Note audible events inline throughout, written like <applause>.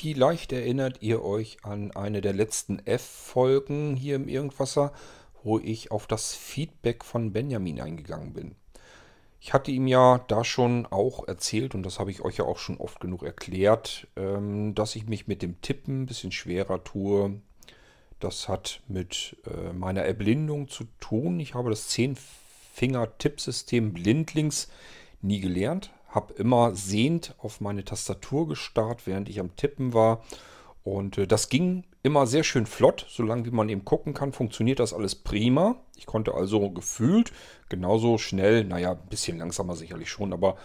Vielleicht erinnert ihr euch an eine der letzten F-Folgen hier im Irgendwasser, wo ich auf das Feedback von Benjamin eingegangen bin. Ich hatte ihm ja da schon auch erzählt, und das habe ich euch ja auch schon oft genug erklärt, ähm, dass ich mich mit dem Tippen ein bisschen schwerer tue. Das hat mit äh, meiner Erblindung zu tun. Ich habe das Zehn-Finger-Tippsystem blindlings nie gelernt, habe immer sehend auf meine Tastatur gestarrt, während ich am Tippen war. Und äh, das ging immer sehr schön flott, solange wie man eben gucken kann, funktioniert das alles prima. Ich konnte also gefühlt genauso schnell, naja, ein bisschen langsamer sicherlich schon, aber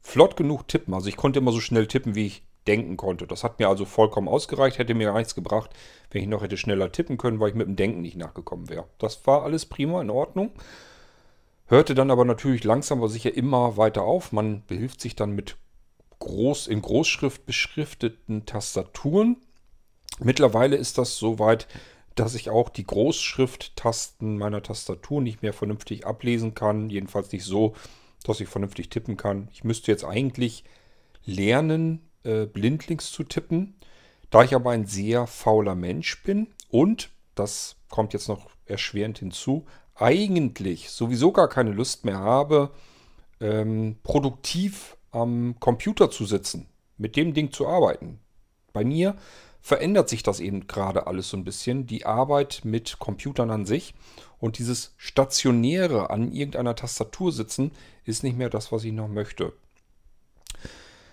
flott genug tippen. Also ich konnte immer so schnell tippen, wie ich denken konnte. Das hat mir also vollkommen ausgereicht, hätte mir gar nichts gebracht, wenn ich noch hätte schneller tippen können, weil ich mit dem Denken nicht nachgekommen wäre. Das war alles prima, in Ordnung. Hörte dann aber natürlich langsam aber sicher immer weiter auf. Man behilft sich dann mit groß, in Großschrift beschrifteten Tastaturen. Mittlerweile ist das so weit, dass ich auch die Großschrifttasten meiner Tastatur nicht mehr vernünftig ablesen kann. Jedenfalls nicht so, dass ich vernünftig tippen kann. Ich müsste jetzt eigentlich lernen, äh, blindlings zu tippen. Da ich aber ein sehr fauler Mensch bin und, das kommt jetzt noch erschwerend hinzu, eigentlich sowieso gar keine Lust mehr habe, ähm, produktiv am Computer zu sitzen, mit dem Ding zu arbeiten. Bei mir verändert sich das eben gerade alles so ein bisschen, die Arbeit mit Computern an sich und dieses stationäre an irgendeiner Tastatur sitzen ist nicht mehr das, was ich noch möchte.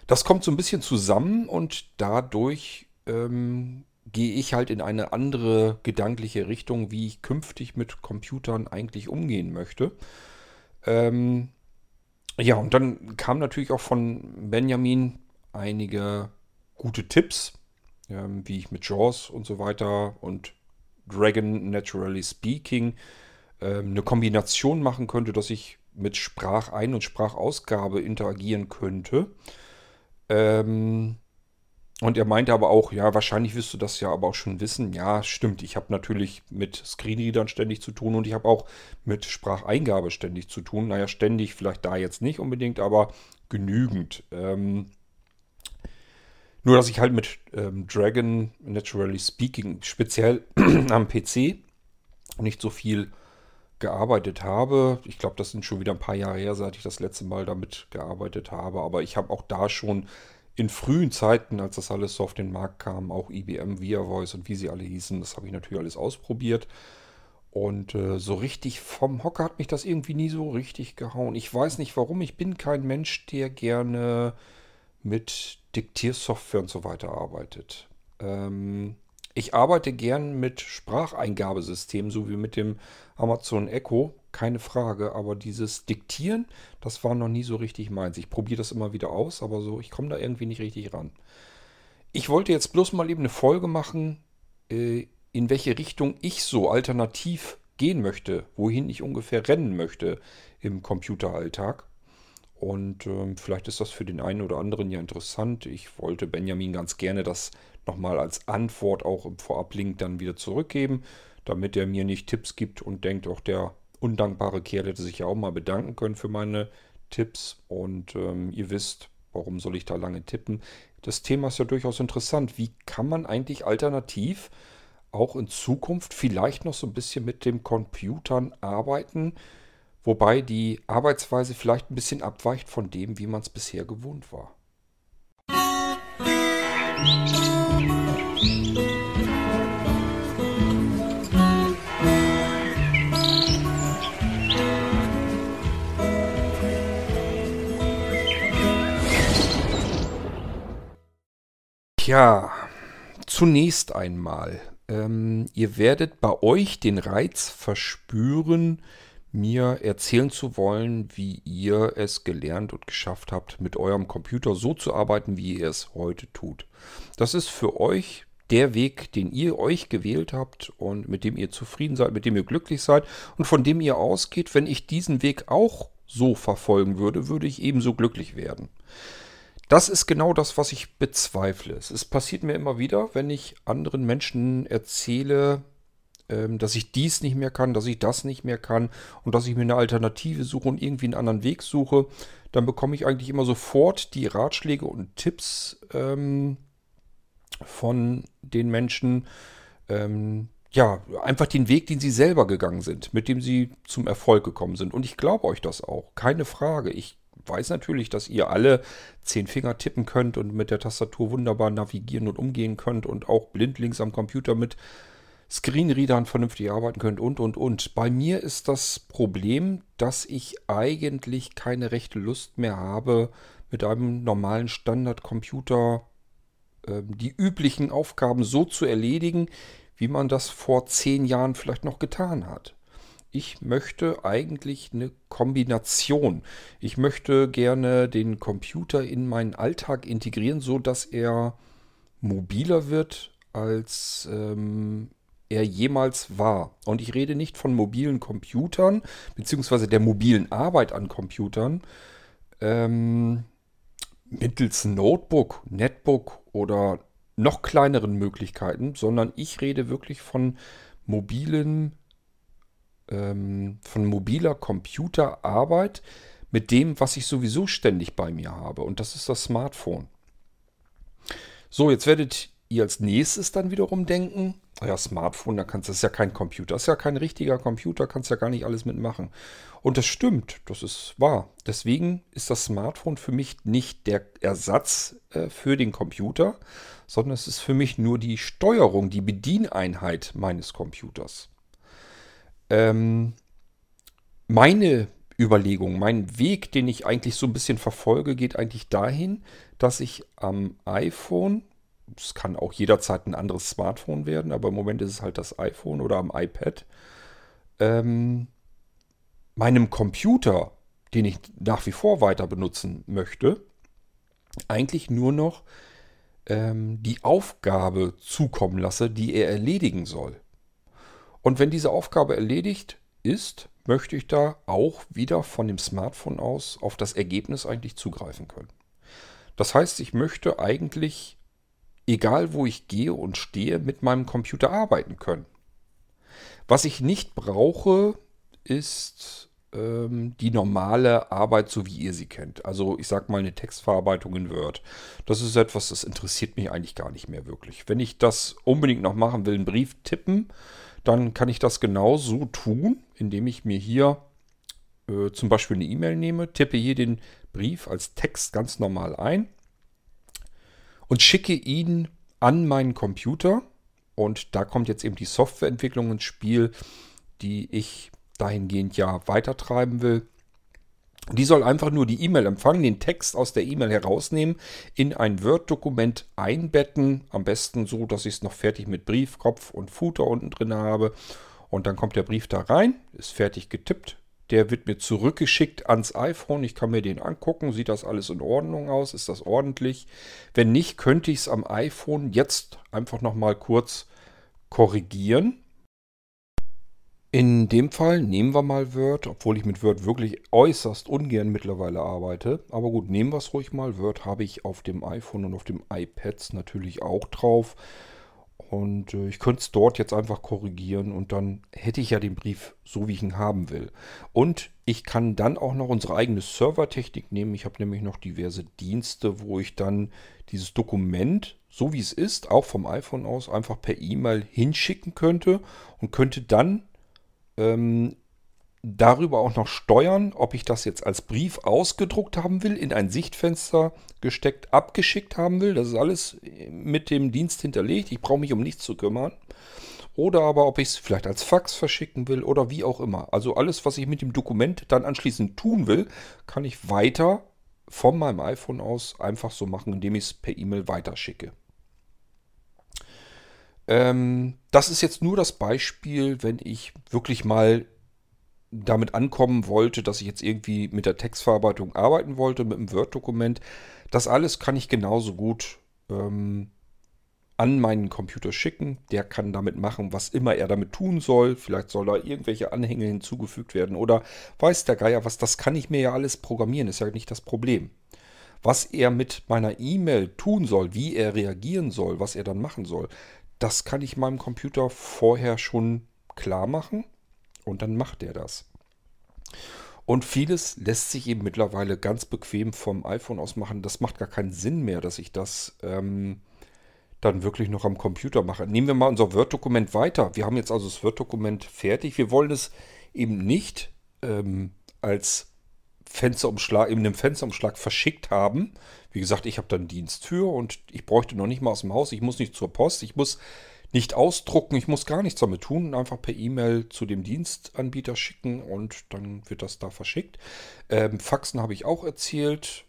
Das kommt so ein bisschen zusammen und dadurch ähm, gehe ich halt in eine andere gedankliche Richtung, wie ich künftig mit Computern eigentlich umgehen möchte. Ähm, ja, und dann kam natürlich auch von Benjamin einige gute Tipps, ähm, wie ich mit Jaws und so weiter und Dragon Naturally Speaking ähm, eine Kombination machen könnte, dass ich mit Sprachein- und Sprachausgabe interagieren könnte. Ähm, und er meinte aber auch, ja, wahrscheinlich wirst du das ja aber auch schon wissen. Ja, stimmt. Ich habe natürlich mit Screenreadern ständig zu tun und ich habe auch mit Spracheingabe ständig zu tun. Naja, ständig vielleicht da jetzt nicht unbedingt, aber genügend. Ähm, nur, dass ich halt mit ähm, Dragon Naturally Speaking speziell <clears throat> am PC nicht so viel gearbeitet habe. Ich glaube, das sind schon wieder ein paar Jahre her, seit ich das letzte Mal damit gearbeitet habe. Aber ich habe auch da schon in frühen Zeiten, als das alles so auf den Markt kam, auch IBM, ViaVoice und wie sie alle hießen, das habe ich natürlich alles ausprobiert. Und äh, so richtig vom Hocker hat mich das irgendwie nie so richtig gehauen. Ich weiß nicht warum. Ich bin kein Mensch, der gerne mit Diktiersoftware und so weiter arbeitet. Ähm, ich arbeite gern mit Spracheingabesystemen, so wie mit dem Amazon Echo keine Frage, aber dieses Diktieren, das war noch nie so richtig meins. Ich probiere das immer wieder aus, aber so, ich komme da irgendwie nicht richtig ran. Ich wollte jetzt bloß mal eben eine Folge machen, äh, in welche Richtung ich so alternativ gehen möchte, wohin ich ungefähr rennen möchte im Computeralltag. Und ähm, vielleicht ist das für den einen oder anderen ja interessant. Ich wollte Benjamin ganz gerne das nochmal als Antwort auch im Vorablink dann wieder zurückgeben, damit er mir nicht Tipps gibt und denkt, auch der undankbare Kerl hätte sich ja auch mal bedanken können für meine Tipps. Und ähm, ihr wisst, warum soll ich da lange tippen? Das Thema ist ja durchaus interessant. Wie kann man eigentlich alternativ auch in Zukunft vielleicht noch so ein bisschen mit den Computern arbeiten, wobei die Arbeitsweise vielleicht ein bisschen abweicht von dem, wie man es bisher gewohnt war? Tja, zunächst einmal, ähm, ihr werdet bei euch den Reiz verspüren, mir erzählen zu wollen, wie ihr es gelernt und geschafft habt, mit eurem Computer so zu arbeiten, wie ihr es heute tut. Das ist für euch der Weg, den ihr euch gewählt habt und mit dem ihr zufrieden seid, mit dem ihr glücklich seid und von dem ihr ausgeht, wenn ich diesen Weg auch so verfolgen würde, würde ich ebenso glücklich werden. Das ist genau das, was ich bezweifle. Es passiert mir immer wieder, wenn ich anderen Menschen erzähle, dass ich dies nicht mehr kann, dass ich das nicht mehr kann und dass ich mir eine Alternative suche und irgendwie einen anderen Weg suche, dann bekomme ich eigentlich immer sofort die Ratschläge und Tipps ähm, von den Menschen, ähm, ja, einfach den Weg, den sie selber gegangen sind, mit dem sie zum Erfolg gekommen sind. Und ich glaube euch das auch, keine Frage. Ich weiß natürlich, dass ihr alle zehn Finger tippen könnt und mit der Tastatur wunderbar navigieren und umgehen könnt und auch blindlings am Computer mit Screenreadern vernünftig arbeiten könnt und, und, und. Bei mir ist das Problem, dass ich eigentlich keine rechte Lust mehr habe, mit einem normalen Standardcomputer äh, die üblichen Aufgaben so zu erledigen, wie man das vor zehn Jahren vielleicht noch getan hat. Ich möchte eigentlich eine Kombination. Ich möchte gerne den Computer in meinen Alltag integrieren, so dass er mobiler wird, als ähm, er jemals war. Und ich rede nicht von mobilen Computern, beziehungsweise der mobilen Arbeit an Computern, ähm, mittels Notebook, Netbook oder noch kleineren Möglichkeiten, sondern ich rede wirklich von mobilen, ähm, von mobiler Computerarbeit mit dem, was ich sowieso ständig bei mir habe. Und das ist das Smartphone. So, jetzt werdet ihr als nächstes dann wiederum denken, ja, Smartphone, da kannst du, das ist ja kein Computer, das ist ja kein richtiger Computer, kannst ja gar nicht alles mitmachen. Und das stimmt, das ist wahr. Deswegen ist das Smartphone für mich nicht der Ersatz äh, für den Computer, sondern es ist für mich nur die Steuerung, die Bedieneinheit meines Computers. Ähm, meine Überlegung, mein Weg, den ich eigentlich so ein bisschen verfolge, geht eigentlich dahin, dass ich am iPhone es kann auch jederzeit ein anderes Smartphone werden, aber im Moment ist es halt das iPhone oder am iPad. Ähm, meinem Computer, den ich nach wie vor weiter benutzen möchte, eigentlich nur noch ähm, die Aufgabe zukommen lasse, die er erledigen soll. Und wenn diese Aufgabe erledigt ist, möchte ich da auch wieder von dem Smartphone aus auf das Ergebnis eigentlich zugreifen können. Das heißt, ich möchte eigentlich egal wo ich gehe und stehe, mit meinem Computer arbeiten können. Was ich nicht brauche, ist ähm, die normale Arbeit, so wie ihr sie kennt. Also ich sage mal eine Textverarbeitung in Word. Das ist etwas, das interessiert mich eigentlich gar nicht mehr wirklich. Wenn ich das unbedingt noch machen will, einen Brief tippen, dann kann ich das genauso tun, indem ich mir hier äh, zum Beispiel eine E-Mail nehme, tippe hier den Brief als Text ganz normal ein und schicke ihn an meinen Computer. Und da kommt jetzt eben die Softwareentwicklung ins Spiel, die ich dahingehend ja weitertreiben will. Die soll einfach nur die E-Mail empfangen, den Text aus der E-Mail herausnehmen, in ein Word-Dokument einbetten. Am besten so, dass ich es noch fertig mit Briefkopf und Footer unten drin habe. Und dann kommt der Brief da rein, ist fertig getippt, der wird mir zurückgeschickt ans iPhone. Ich kann mir den angucken. Sieht das alles in Ordnung aus? Ist das ordentlich? Wenn nicht, könnte ich es am iPhone jetzt einfach nochmal kurz korrigieren. In dem Fall nehmen wir mal Word, obwohl ich mit Word wirklich äußerst ungern mittlerweile arbeite. Aber gut, nehmen wir es ruhig mal. Word habe ich auf dem iPhone und auf dem iPad natürlich auch drauf. Und äh, ich könnte es dort jetzt einfach korrigieren und dann hätte ich ja den Brief so, wie ich ihn haben will. Und ich kann dann auch noch unsere eigene Servertechnik nehmen. Ich habe nämlich noch diverse Dienste, wo ich dann dieses Dokument, so wie es ist, auch vom iPhone aus, einfach per E-Mail hinschicken könnte und könnte dann ähm, darüber auch noch steuern, ob ich das jetzt als Brief ausgedruckt haben will, in ein Sichtfenster gesteckt, abgeschickt haben will. Das ist alles mit dem Dienst hinterlegt. Ich brauche mich um nichts zu kümmern. Oder aber, ob ich es vielleicht als Fax verschicken will oder wie auch immer. Also alles, was ich mit dem Dokument dann anschließend tun will, kann ich weiter von meinem iPhone aus einfach so machen, indem ich es per E-Mail weiterschicke. Ähm, das ist jetzt nur das Beispiel, wenn ich wirklich mal damit ankommen wollte, dass ich jetzt irgendwie mit der Textverarbeitung arbeiten wollte, mit einem Word-Dokument. Das alles kann ich genauso gut ähm, an meinen Computer schicken. Der kann damit machen, was immer er damit tun soll. Vielleicht soll da irgendwelche Anhänge hinzugefügt werden oder weiß der Geier was. Das kann ich mir ja alles programmieren, ist ja nicht das Problem. Was er mit meiner E-Mail tun soll, wie er reagieren soll, was er dann machen soll, das kann ich meinem Computer vorher schon klar machen und dann macht er das. Und vieles lässt sich eben mittlerweile ganz bequem vom iPhone aus machen. Das macht gar keinen Sinn mehr, dass ich das ähm, dann wirklich noch am Computer mache. Nehmen wir mal unser Word-Dokument weiter. Wir haben jetzt also das Word-Dokument fertig. Wir wollen es eben nicht ähm, als Fensterumschlag, in einem Fensterumschlag verschickt haben. Wie gesagt, ich habe dann Dienst für und ich bräuchte noch nicht mal aus dem Haus. Ich muss nicht zur Post. Ich muss nicht ausdrucken. Ich muss gar nichts damit tun. Einfach per E-Mail zu dem Dienstanbieter schicken und dann wird das da verschickt. Ähm, Faxen habe ich auch erzählt.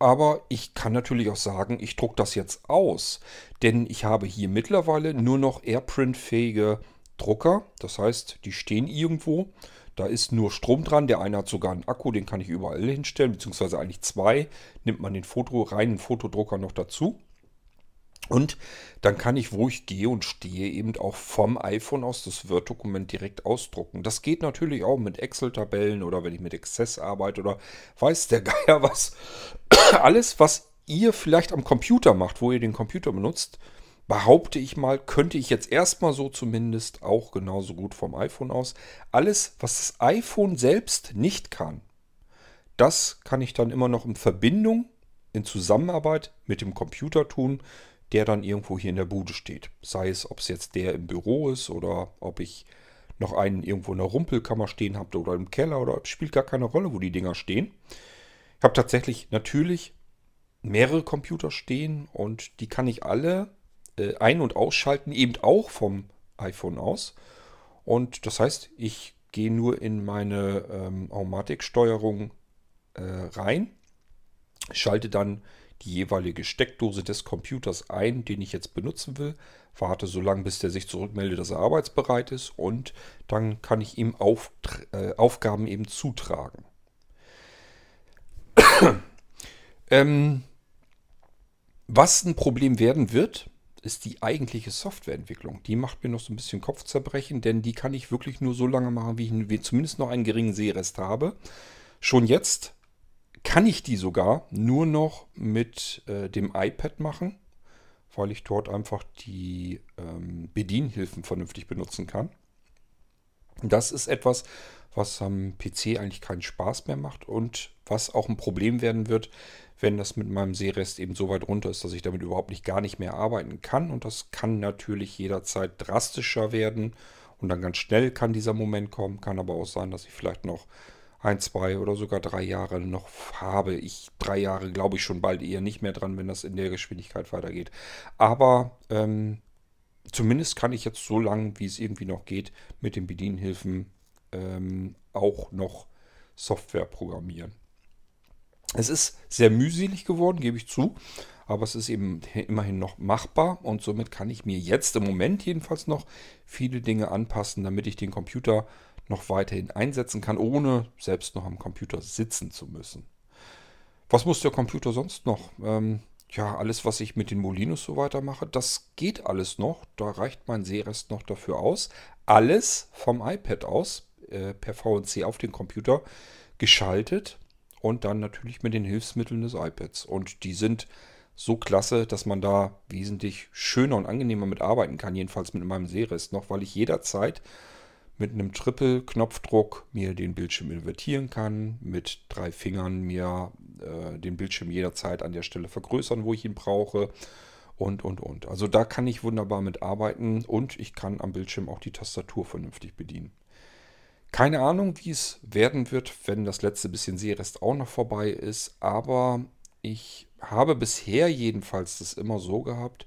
Aber ich kann natürlich auch sagen, ich drucke das jetzt aus. Denn ich habe hier mittlerweile nur noch Airprint-fähige Drucker. Das heißt, die stehen irgendwo. Da ist nur Strom dran. Der eine hat sogar einen Akku, den kann ich überall hinstellen, beziehungsweise eigentlich zwei. Nimmt man den Foto, reinen Fotodrucker noch dazu. Und dann kann ich, wo ich gehe und stehe, eben auch vom iPhone aus das Word-Dokument direkt ausdrucken. Das geht natürlich auch mit Excel-Tabellen oder wenn ich mit Access arbeite oder weiß der <laughs> Geier was. Alles, was ihr vielleicht am Computer macht, wo ihr den Computer benutzt, behaupte ich mal, könnte ich jetzt erstmal so zumindest auch genauso gut vom iPhone aus. Alles, was das iPhone selbst nicht kann, das kann ich dann immer noch in Verbindung, in Zusammenarbeit mit dem Computer tun, der dann irgendwo hier in der Bude steht. Sei es, ob es jetzt der im Büro ist oder ob ich noch einen irgendwo in der Rumpelkammer stehen habe oder im Keller oder spielt gar keine Rolle, wo die Dinger stehen. Ich habe tatsächlich natürlich mehrere Computer stehen und die kann ich alle äh, ein- und ausschalten, eben auch vom iPhone aus. Und das heißt, ich gehe nur in meine ähm, Automatiksteuerung äh, rein, schalte dann die jeweilige Steckdose des Computers ein, den ich jetzt benutzen will, warte so lange, bis der sich zurückmeldet, dass er arbeitsbereit ist und dann kann ich ihm auf, äh, Aufgaben eben zutragen. <coughs> ähm, was ein Problem werden wird, ist die eigentliche Softwareentwicklung. Die macht mir noch so ein bisschen Kopfzerbrechen, denn die kann ich wirklich nur so lange machen, wie ich zumindest noch einen geringen Sehrest habe. Schon jetzt kann ich die sogar nur noch mit äh, dem iPad machen, weil ich dort einfach die ähm, Bedienhilfen vernünftig benutzen kann. Das ist etwas, was am PC eigentlich keinen Spaß mehr macht und was auch ein Problem werden wird, wenn das mit meinem Sehrest eben so weit runter ist, dass ich damit überhaupt nicht gar nicht mehr arbeiten kann. Und das kann natürlich jederzeit drastischer werden. Und dann ganz schnell kann dieser Moment kommen. Kann aber auch sein, dass ich vielleicht noch ein, zwei oder sogar drei Jahre noch habe. Ich drei Jahre glaube ich schon bald eher nicht mehr dran, wenn das in der Geschwindigkeit weitergeht. Aber ähm, zumindest kann ich jetzt so lange, wie es irgendwie noch geht, mit den Bedienhilfen ähm, auch noch Software programmieren. Es ist sehr mühselig geworden, gebe ich zu, aber es ist eben immerhin noch machbar und somit kann ich mir jetzt im Moment jedenfalls noch viele Dinge anpassen, damit ich den Computer noch weiterhin einsetzen kann, ohne selbst noch am Computer sitzen zu müssen. Was muss der Computer sonst noch? Ähm, ja, alles, was ich mit den Molinos so weiter mache, das geht alles noch. Da reicht mein Sehrest noch dafür aus. Alles vom iPad aus, äh, per VNC auf den Computer geschaltet und dann natürlich mit den Hilfsmitteln des iPads. Und die sind so klasse, dass man da wesentlich schöner und angenehmer mit arbeiten kann, jedenfalls mit meinem Sehrest noch, weil ich jederzeit mit einem Triple-Knopfdruck mir den Bildschirm invertieren kann, mit drei Fingern mir äh, den Bildschirm jederzeit an der Stelle vergrößern, wo ich ihn brauche und, und, und. Also da kann ich wunderbar mit arbeiten und ich kann am Bildschirm auch die Tastatur vernünftig bedienen. Keine Ahnung, wie es werden wird, wenn das letzte bisschen Seerest auch noch vorbei ist, aber ich habe bisher jedenfalls das immer so gehabt,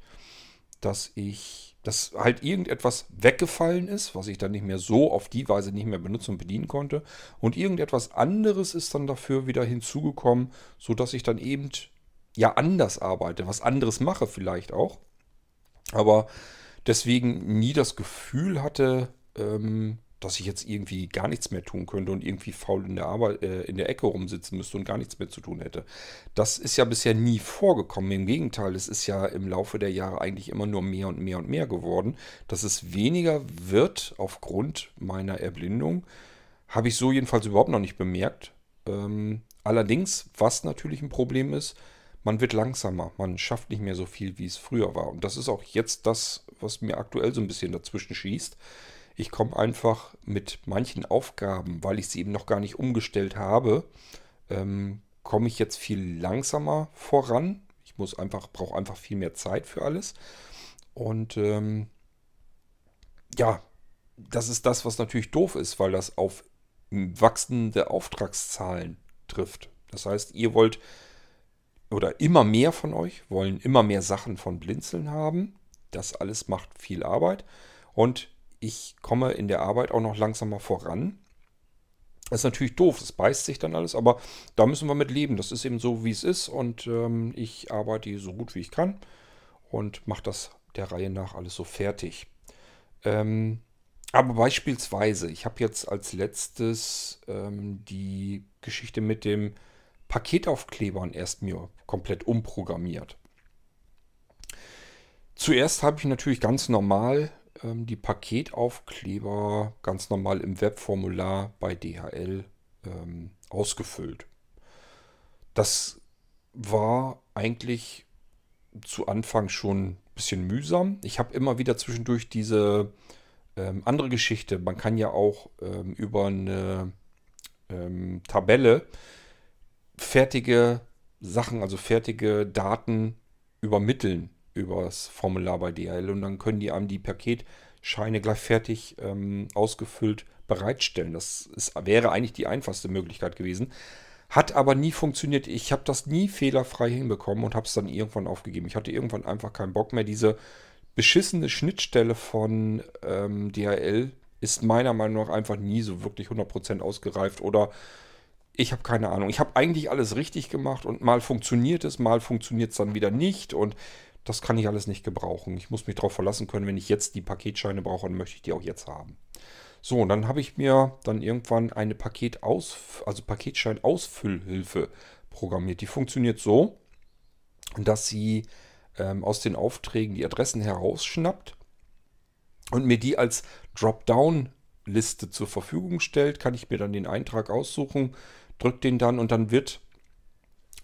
dass ich, dass halt irgendetwas weggefallen ist, was ich dann nicht mehr so auf die Weise nicht mehr benutzen und bedienen konnte. Und irgendetwas anderes ist dann dafür wieder hinzugekommen, sodass ich dann eben ja anders arbeite, was anderes mache vielleicht auch, aber deswegen nie das Gefühl hatte, ähm, dass ich jetzt irgendwie gar nichts mehr tun könnte und irgendwie faul in der Arbeit, äh, in der Ecke rumsitzen müsste und gar nichts mehr zu tun hätte. Das ist ja bisher nie vorgekommen. Im Gegenteil, es ist ja im Laufe der Jahre eigentlich immer nur mehr und mehr und mehr geworden. Dass es weniger wird aufgrund meiner Erblindung, habe ich so jedenfalls überhaupt noch nicht bemerkt. Ähm, allerdings, was natürlich ein Problem ist, man wird langsamer, man schafft nicht mehr so viel, wie es früher war. Und das ist auch jetzt das, was mir aktuell so ein bisschen dazwischen schießt ich komme einfach mit manchen Aufgaben, weil ich sie eben noch gar nicht umgestellt habe, ähm, komme ich jetzt viel langsamer voran. Ich muss einfach, brauche einfach viel mehr Zeit für alles. Und ähm, ja, das ist das, was natürlich doof ist, weil das auf wachsende Auftragszahlen trifft. Das heißt, ihr wollt oder immer mehr von euch wollen immer mehr Sachen von Blinzeln haben. Das alles macht viel Arbeit. Und ich komme in der Arbeit auch noch langsamer voran. Das ist natürlich doof, das beißt sich dann alles, aber da müssen wir mit leben. Das ist eben so, wie es ist und ähm, ich arbeite so gut wie ich kann und mache das der Reihe nach alles so fertig. Ähm, aber beispielsweise, ich habe jetzt als letztes ähm, die Geschichte mit dem Paketaufklebern erst mir komplett umprogrammiert. Zuerst habe ich natürlich ganz normal ähm, die Paketaufkleber ganz normal im Webformular bei DHL ähm, ausgefüllt. Das war eigentlich zu Anfang schon ein bisschen mühsam. Ich habe immer wieder zwischendurch diese ähm, andere Geschichte. Man kann ja auch ähm, über eine ähm, Tabelle fertige Sachen, also fertige Daten übermitteln über das Formular bei DHL und dann können die einem die Paketscheine gleich fertig ähm, ausgefüllt bereitstellen. Das ist, wäre eigentlich die einfachste Möglichkeit gewesen. Hat aber nie funktioniert. Ich habe das nie fehlerfrei hinbekommen und habe es dann irgendwann aufgegeben. Ich hatte irgendwann einfach keinen Bock mehr. Diese beschissene Schnittstelle von ähm, DHL ist meiner Meinung nach einfach nie so wirklich 100% ausgereift oder ich habe keine Ahnung. Ich habe eigentlich alles richtig gemacht und mal funktioniert es, mal funktioniert es dann wieder nicht und das kann ich alles nicht gebrauchen. Ich muss mich darauf verlassen können, wenn ich jetzt die Paketscheine brauche, dann möchte ich die auch jetzt haben. So, und dann habe ich mir dann irgendwann eine Paketaus also Paketschein-Ausfüllhilfe programmiert. Die funktioniert so, dass sie ähm, aus den Aufträgen die Adressen herausschnappt und mir die als Dropdown-Liste zur Verfügung stellt, kann ich mir dann den Eintrag aussuchen, drücke den dann und dann wird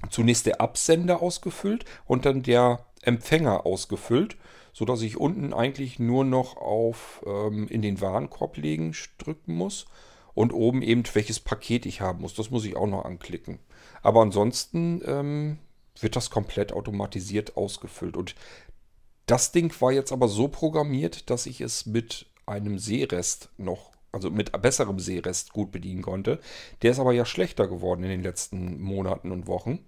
zunächst der Absender ausgefüllt und dann der Empfänger ausgefüllt, sodass ich unten eigentlich nur noch auf ähm, in den Warenkorb legen drücken muss und oben eben welches Paket ich haben muss. Das muss ich auch noch anklicken. Aber ansonsten ähm, wird das komplett automatisiert ausgefüllt. Und das Ding war jetzt aber so programmiert, dass ich es mit einem Seerest noch, also mit besserem Seerest gut bedienen konnte. Der ist aber ja schlechter geworden in den letzten Monaten und Wochen.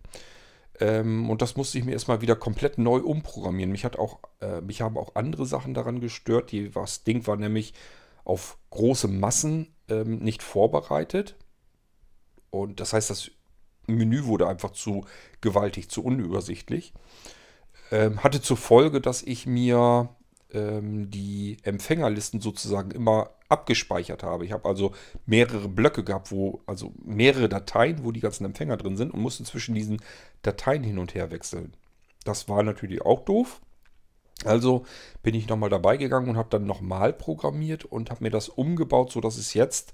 Ähm, und das musste ich mir erstmal wieder komplett neu umprogrammieren. Mich, hat auch, äh, mich haben auch andere Sachen daran gestört. Die, das Ding war nämlich auf große Massen ähm, nicht vorbereitet. Und das heißt, das Menü wurde einfach zu gewaltig, zu unübersichtlich. Ähm, hatte zur Folge, dass ich mir ähm, die Empfängerlisten sozusagen immer abgespeichert habe. Ich habe also mehrere Blöcke gehabt, wo, also mehrere Dateien, wo die ganzen Empfänger drin sind und musste zwischen diesen Dateien hin und her wechseln. Das war natürlich auch doof. Also bin ich nochmal dabei gegangen und habe dann nochmal programmiert und habe mir das umgebaut, sodass es jetzt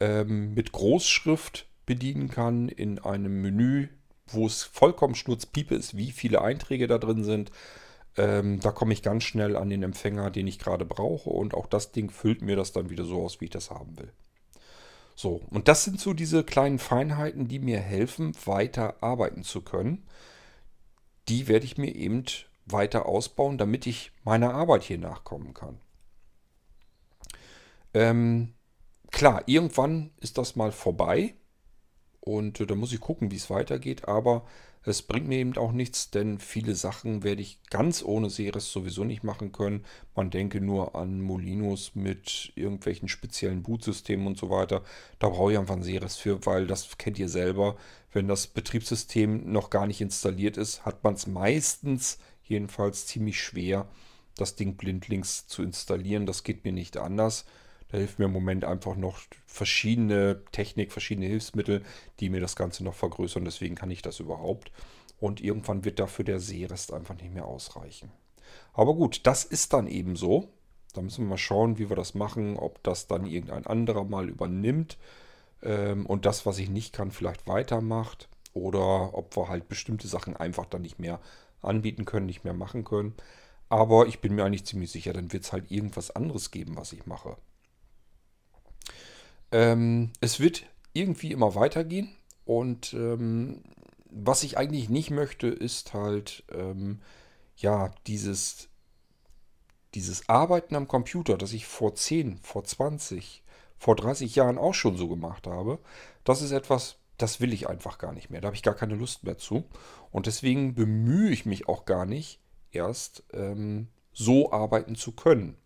ähm, mit Großschrift bedienen kann in einem Menü, wo es vollkommen schnurzpiepe ist, wie viele Einträge da drin sind. Ähm, da komme ich ganz schnell an den Empfänger, den ich gerade brauche und auch das Ding füllt mir das dann wieder so aus, wie ich das haben will. So, und das sind so diese kleinen Feinheiten, die mir helfen, weiter arbeiten zu können. Die werde ich mir eben weiter ausbauen, damit ich meiner Arbeit hier nachkommen kann. Ähm, klar, irgendwann ist das mal vorbei. Und äh, da muss ich gucken, wie es weitergeht. Aber es bringt mir eben auch nichts, denn viele Sachen werde ich ganz ohne Seres sowieso nicht machen können. Man denke nur an Molinos mit irgendwelchen speziellen Bootsystemen und so weiter. Da brauche ich einfach ein Seres für, weil das kennt ihr selber. Wenn das Betriebssystem noch gar nicht installiert ist, hat man es meistens jedenfalls ziemlich schwer, das Ding blindlings zu installieren. Das geht mir nicht anders. Da hilft mir im Moment einfach noch verschiedene Technik, verschiedene Hilfsmittel, die mir das Ganze noch vergrößern. Deswegen kann ich das überhaupt. Und irgendwann wird dafür der Seerest einfach nicht mehr ausreichen. Aber gut, das ist dann eben so. Da müssen wir mal schauen, wie wir das machen, ob das dann irgendein anderer mal übernimmt ähm, und das, was ich nicht kann, vielleicht weitermacht. Oder ob wir halt bestimmte Sachen einfach dann nicht mehr anbieten können, nicht mehr machen können. Aber ich bin mir eigentlich ziemlich sicher, dann wird es halt irgendwas anderes geben, was ich mache. Ähm, es wird irgendwie immer weitergehen und ähm, was ich eigentlich nicht möchte, ist halt ähm, ja dieses dieses Arbeiten am Computer, das ich vor 10, vor 20, vor 30 Jahren auch schon so gemacht habe, das ist etwas, das will ich einfach gar nicht mehr. Da habe ich gar keine Lust mehr zu. Und deswegen bemühe ich mich auch gar nicht, erst ähm, so arbeiten zu können.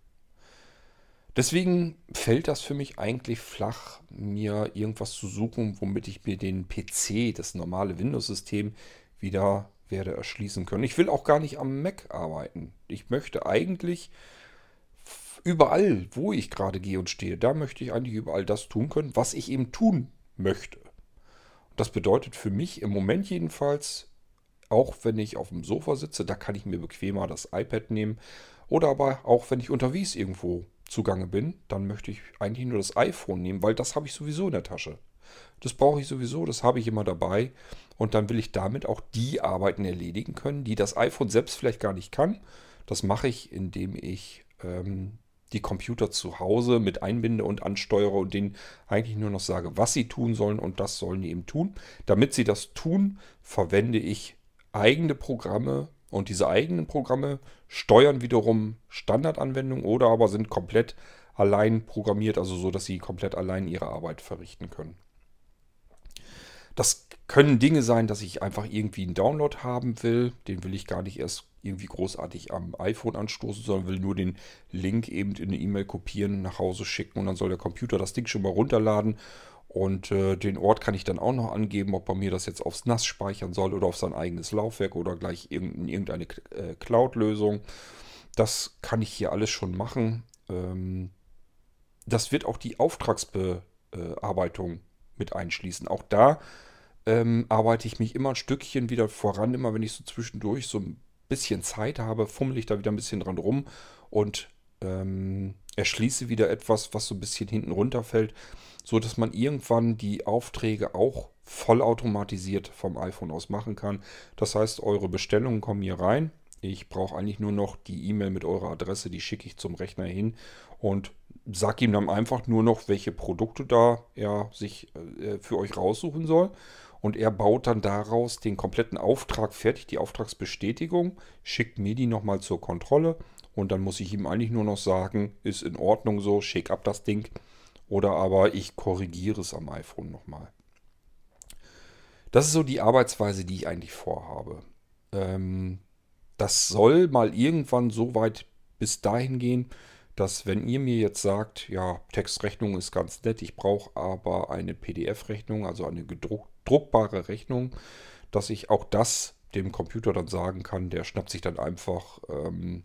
Deswegen fällt das für mich eigentlich flach, mir irgendwas zu suchen, womit ich mir den PC, das normale Windows-System, wieder werde erschließen können. Ich will auch gar nicht am Mac arbeiten. Ich möchte eigentlich überall, wo ich gerade gehe und stehe, da möchte ich eigentlich überall das tun können, was ich eben tun möchte. Das bedeutet für mich im Moment jedenfalls, auch wenn ich auf dem Sofa sitze, da kann ich mir bequemer das iPad nehmen. Oder aber auch wenn ich unterwegs irgendwo zugange bin, dann möchte ich eigentlich nur das iPhone nehmen, weil das habe ich sowieso in der Tasche. Das brauche ich sowieso, das habe ich immer dabei. Und dann will ich damit auch die Arbeiten erledigen können, die das iPhone selbst vielleicht gar nicht kann. Das mache ich, indem ich ähm, die Computer zu Hause mit einbinde und ansteuere und denen eigentlich nur noch sage, was sie tun sollen und das sollen die eben tun. Damit sie das tun, verwende ich eigene Programme und diese eigenen Programme steuern wiederum Standardanwendungen oder aber sind komplett allein programmiert, also so, dass sie komplett allein ihre Arbeit verrichten können. Das können Dinge sein, dass ich einfach irgendwie einen Download haben will. Den will ich gar nicht erst irgendwie großartig am iPhone anstoßen, sondern will nur den Link eben in eine E-Mail kopieren, nach Hause schicken und dann soll der Computer das Ding schon mal runterladen und äh, den Ort kann ich dann auch noch angeben, ob er mir das jetzt aufs NAS speichern soll oder auf sein eigenes Laufwerk oder gleich in irgendeine äh, Cloud-Lösung. Das kann ich hier alles schon machen. Ähm, das wird auch die Auftragsbearbeitung mit einschließen. Auch da ähm, arbeite ich mich immer ein Stückchen wieder voran. Immer wenn ich so zwischendurch so ein bisschen Zeit habe, fummel ich da wieder ein bisschen dran rum und ähm, erschließe wieder etwas, was so ein bisschen hinten runterfällt so dass man irgendwann die Aufträge auch vollautomatisiert vom iPhone aus machen kann. Das heißt, eure Bestellungen kommen hier rein. Ich brauche eigentlich nur noch die E-Mail mit eurer Adresse, die schicke ich zum Rechner hin und sage ihm dann einfach nur noch, welche Produkte da er sich äh, für euch raussuchen soll. Und er baut dann daraus den kompletten Auftrag fertig, die Auftragsbestätigung, schickt mir die nochmal zur Kontrolle und dann muss ich ihm eigentlich nur noch sagen, ist in Ordnung so, schick ab das Ding. Oder aber ich korrigiere es am iPhone nochmal. Das ist so die Arbeitsweise, die ich eigentlich vorhabe. Ähm, das soll mal irgendwann so weit bis dahin gehen, dass wenn ihr mir jetzt sagt, ja, Textrechnung ist ganz nett, ich brauche aber eine PDF-Rechnung, also eine gedruckbare Rechnung, dass ich auch das dem Computer dann sagen kann, der schnappt sich dann einfach, ähm,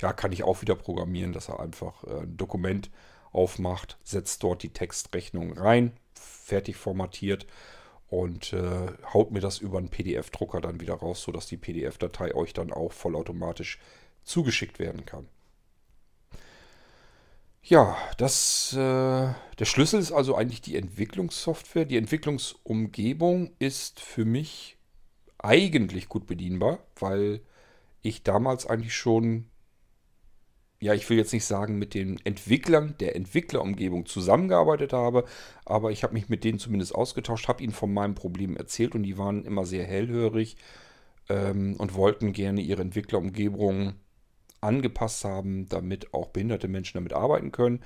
ja, kann ich auch wieder programmieren, dass er einfach äh, ein Dokument aufmacht, setzt dort die Textrechnung rein, fertig formatiert und äh, haut mir das über einen PDF-Drucker dann wieder raus, sodass die PDF-Datei euch dann auch vollautomatisch zugeschickt werden kann. Ja, das, äh, der Schlüssel ist also eigentlich die Entwicklungssoftware. Die Entwicklungsumgebung ist für mich eigentlich gut bedienbar, weil ich damals eigentlich schon ja, ich will jetzt nicht sagen, mit den Entwicklern der Entwicklerumgebung zusammengearbeitet habe, aber ich habe mich mit denen zumindest ausgetauscht, habe ihnen von meinem Problem erzählt und die waren immer sehr hellhörig ähm, und wollten gerne ihre Entwicklerumgebung angepasst haben, damit auch behinderte Menschen damit arbeiten können.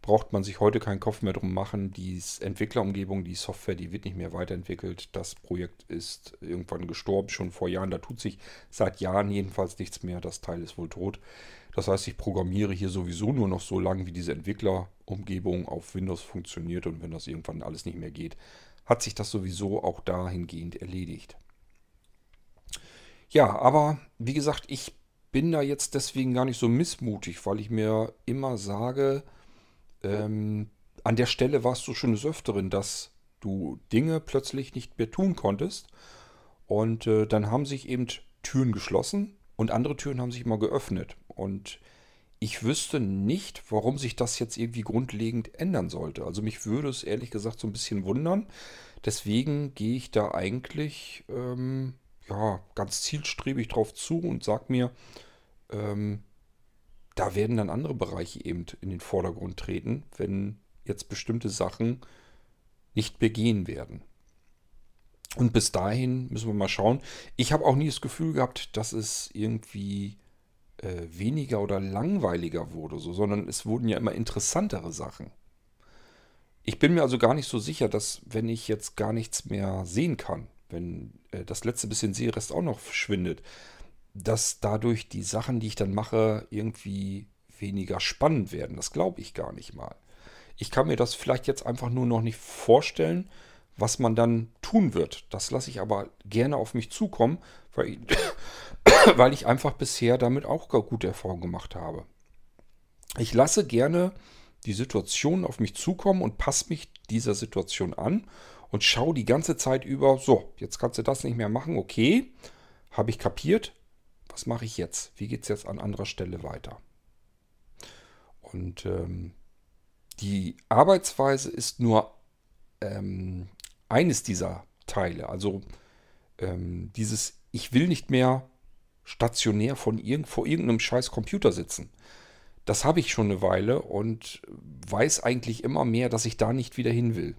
Braucht man sich heute keinen Kopf mehr drum machen. Die Entwicklerumgebung, die Software, die wird nicht mehr weiterentwickelt. Das Projekt ist irgendwann gestorben, schon vor Jahren. Da tut sich seit Jahren jedenfalls nichts mehr. Das Teil ist wohl tot. Das heißt, ich programmiere hier sowieso nur noch so lange, wie diese Entwicklerumgebung auf Windows funktioniert. Und wenn das irgendwann alles nicht mehr geht, hat sich das sowieso auch dahingehend erledigt. Ja, aber wie gesagt, ich bin da jetzt deswegen gar nicht so missmutig, weil ich mir immer sage, ähm, an der Stelle warst du schon des Öfteren, dass du Dinge plötzlich nicht mehr tun konntest. Und äh, dann haben sich eben Türen geschlossen und andere Türen haben sich immer geöffnet. Und ich wüsste nicht, warum sich das jetzt irgendwie grundlegend ändern sollte. Also mich würde es ehrlich gesagt so ein bisschen wundern. Deswegen gehe ich da eigentlich ähm, ja, ganz zielstrebig drauf zu und sage mir, ähm, da werden dann andere Bereiche eben in den Vordergrund treten, wenn jetzt bestimmte Sachen nicht begehen werden. Und bis dahin müssen wir mal schauen. Ich habe auch nie das Gefühl gehabt, dass es irgendwie äh, weniger oder langweiliger wurde, so, sondern es wurden ja immer interessantere Sachen. Ich bin mir also gar nicht so sicher, dass wenn ich jetzt gar nichts mehr sehen kann, wenn äh, das letzte bisschen Sehrest auch noch verschwindet, dass dadurch die Sachen, die ich dann mache, irgendwie weniger spannend werden. Das glaube ich gar nicht mal. Ich kann mir das vielleicht jetzt einfach nur noch nicht vorstellen, was man dann tun wird. Das lasse ich aber gerne auf mich zukommen, weil ich, <coughs> weil ich einfach bisher damit auch gar gute Erfahrungen gemacht habe. Ich lasse gerne die Situation auf mich zukommen und passe mich dieser Situation an und schaue die ganze Zeit über, so, jetzt kannst du das nicht mehr machen, okay, habe ich kapiert, was mache ich jetzt? Wie geht es jetzt an anderer Stelle weiter? Und ähm, die Arbeitsweise ist nur ähm, eines dieser Teile. Also ähm, dieses, ich will nicht mehr stationär von irgend, vor irgendeinem scheiß Computer sitzen. Das habe ich schon eine Weile und weiß eigentlich immer mehr, dass ich da nicht wieder hin will.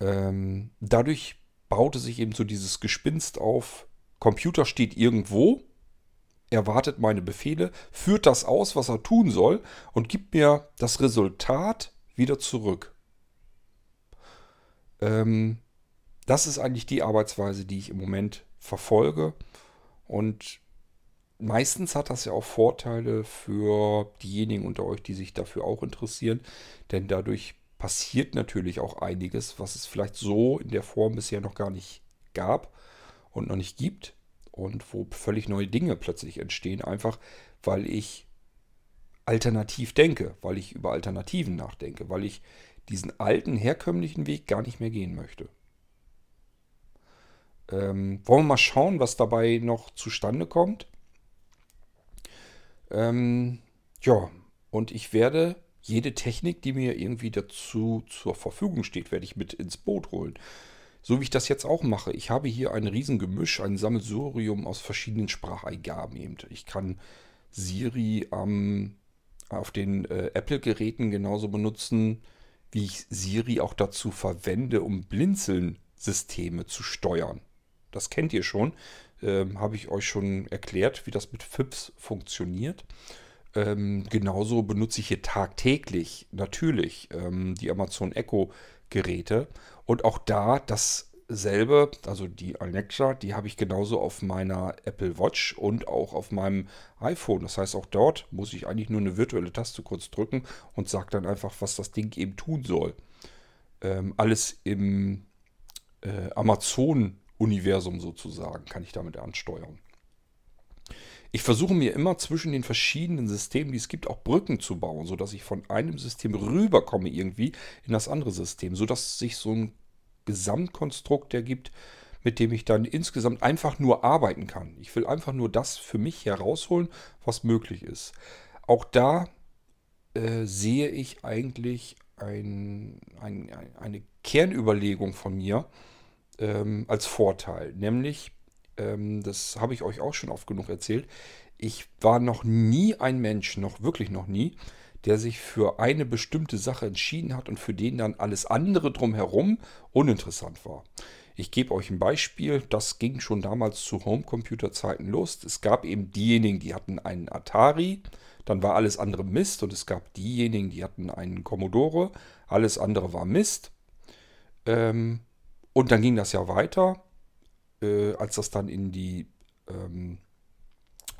Ähm, dadurch baute sich eben so dieses Gespinst auf, Computer steht irgendwo, erwartet meine Befehle, führt das aus, was er tun soll und gibt mir das Resultat wieder zurück. Ähm, das ist eigentlich die Arbeitsweise, die ich im Moment verfolge. Und meistens hat das ja auch Vorteile für diejenigen unter euch, die sich dafür auch interessieren. Denn dadurch passiert natürlich auch einiges, was es vielleicht so in der Form bisher noch gar nicht gab und noch nicht gibt. Und wo völlig neue Dinge plötzlich entstehen, einfach weil ich alternativ denke, weil ich über Alternativen nachdenke, weil ich diesen alten, herkömmlichen Weg gar nicht mehr gehen möchte. Ähm, wollen wir mal schauen, was dabei noch zustande kommt. Ähm, ja, und ich werde jede Technik, die mir irgendwie dazu zur Verfügung steht, werde ich mit ins Boot holen. So wie ich das jetzt auch mache. Ich habe hier ein Riesengemisch, ein Sammelsurium aus verschiedenen Spracheingaben eben. Ich kann Siri ähm, auf den äh, Apple-Geräten genauso benutzen, wie ich Siri auch dazu verwende, um Blinzeln-Systeme zu steuern. Das kennt ihr schon. Ähm, Habe ich euch schon erklärt, wie das mit FIPS funktioniert. Ähm, genauso benutze ich hier tagtäglich natürlich ähm, die Amazon Echo Geräte. Und auch da dasselbe, also die Alexa, die habe ich genauso auf meiner Apple Watch und auch auf meinem iPhone. Das heißt, auch dort muss ich eigentlich nur eine virtuelle Taste kurz drücken und sage dann einfach, was das Ding eben tun soll. Ähm, alles im äh, Amazon Universum sozusagen, kann ich damit ansteuern. Ich versuche mir immer zwischen den verschiedenen Systemen, die es gibt, auch Brücken zu bauen, sodass ich von einem System rüberkomme irgendwie in das andere System, sodass sich so ein Gesamtkonstrukt ergibt, mit dem ich dann insgesamt einfach nur arbeiten kann. Ich will einfach nur das für mich herausholen, was möglich ist. Auch da äh, sehe ich eigentlich ein, ein, eine Kernüberlegung von mir, ähm, als Vorteil. Nämlich, ähm, das habe ich euch auch schon oft genug erzählt, ich war noch nie ein Mensch, noch wirklich noch nie, der sich für eine bestimmte Sache entschieden hat und für den dann alles andere drumherum uninteressant war. Ich gebe euch ein Beispiel, das ging schon damals zu Homecomputer-Zeiten los. Es gab eben diejenigen, die hatten einen Atari, dann war alles andere Mist und es gab diejenigen, die hatten einen Commodore, alles andere war Mist. Ähm, und dann ging das ja weiter, äh, als das dann in die ähm,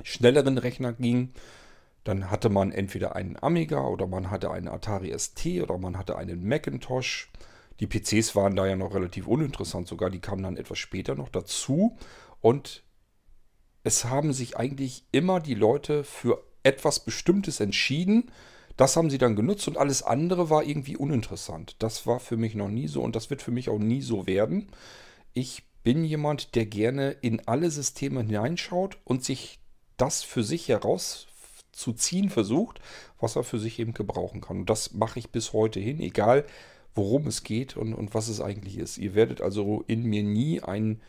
schnelleren Rechner ging. Dann hatte man entweder einen Amiga oder man hatte einen Atari ST oder man hatte einen Macintosh. Die PCs waren da ja noch relativ uninteressant, sogar die kamen dann etwas später noch dazu. Und es haben sich eigentlich immer die Leute für etwas Bestimmtes entschieden das haben sie dann genutzt und alles andere war irgendwie uninteressant. Das war für mich noch nie so und das wird für mich auch nie so werden. Ich bin jemand, der gerne in alle Systeme hineinschaut und sich das für sich herauszuziehen versucht, was er für sich eben gebrauchen kann. Und das mache ich bis heute hin, egal worum es geht und, und was es eigentlich ist. Ihr werdet also in mir nie einen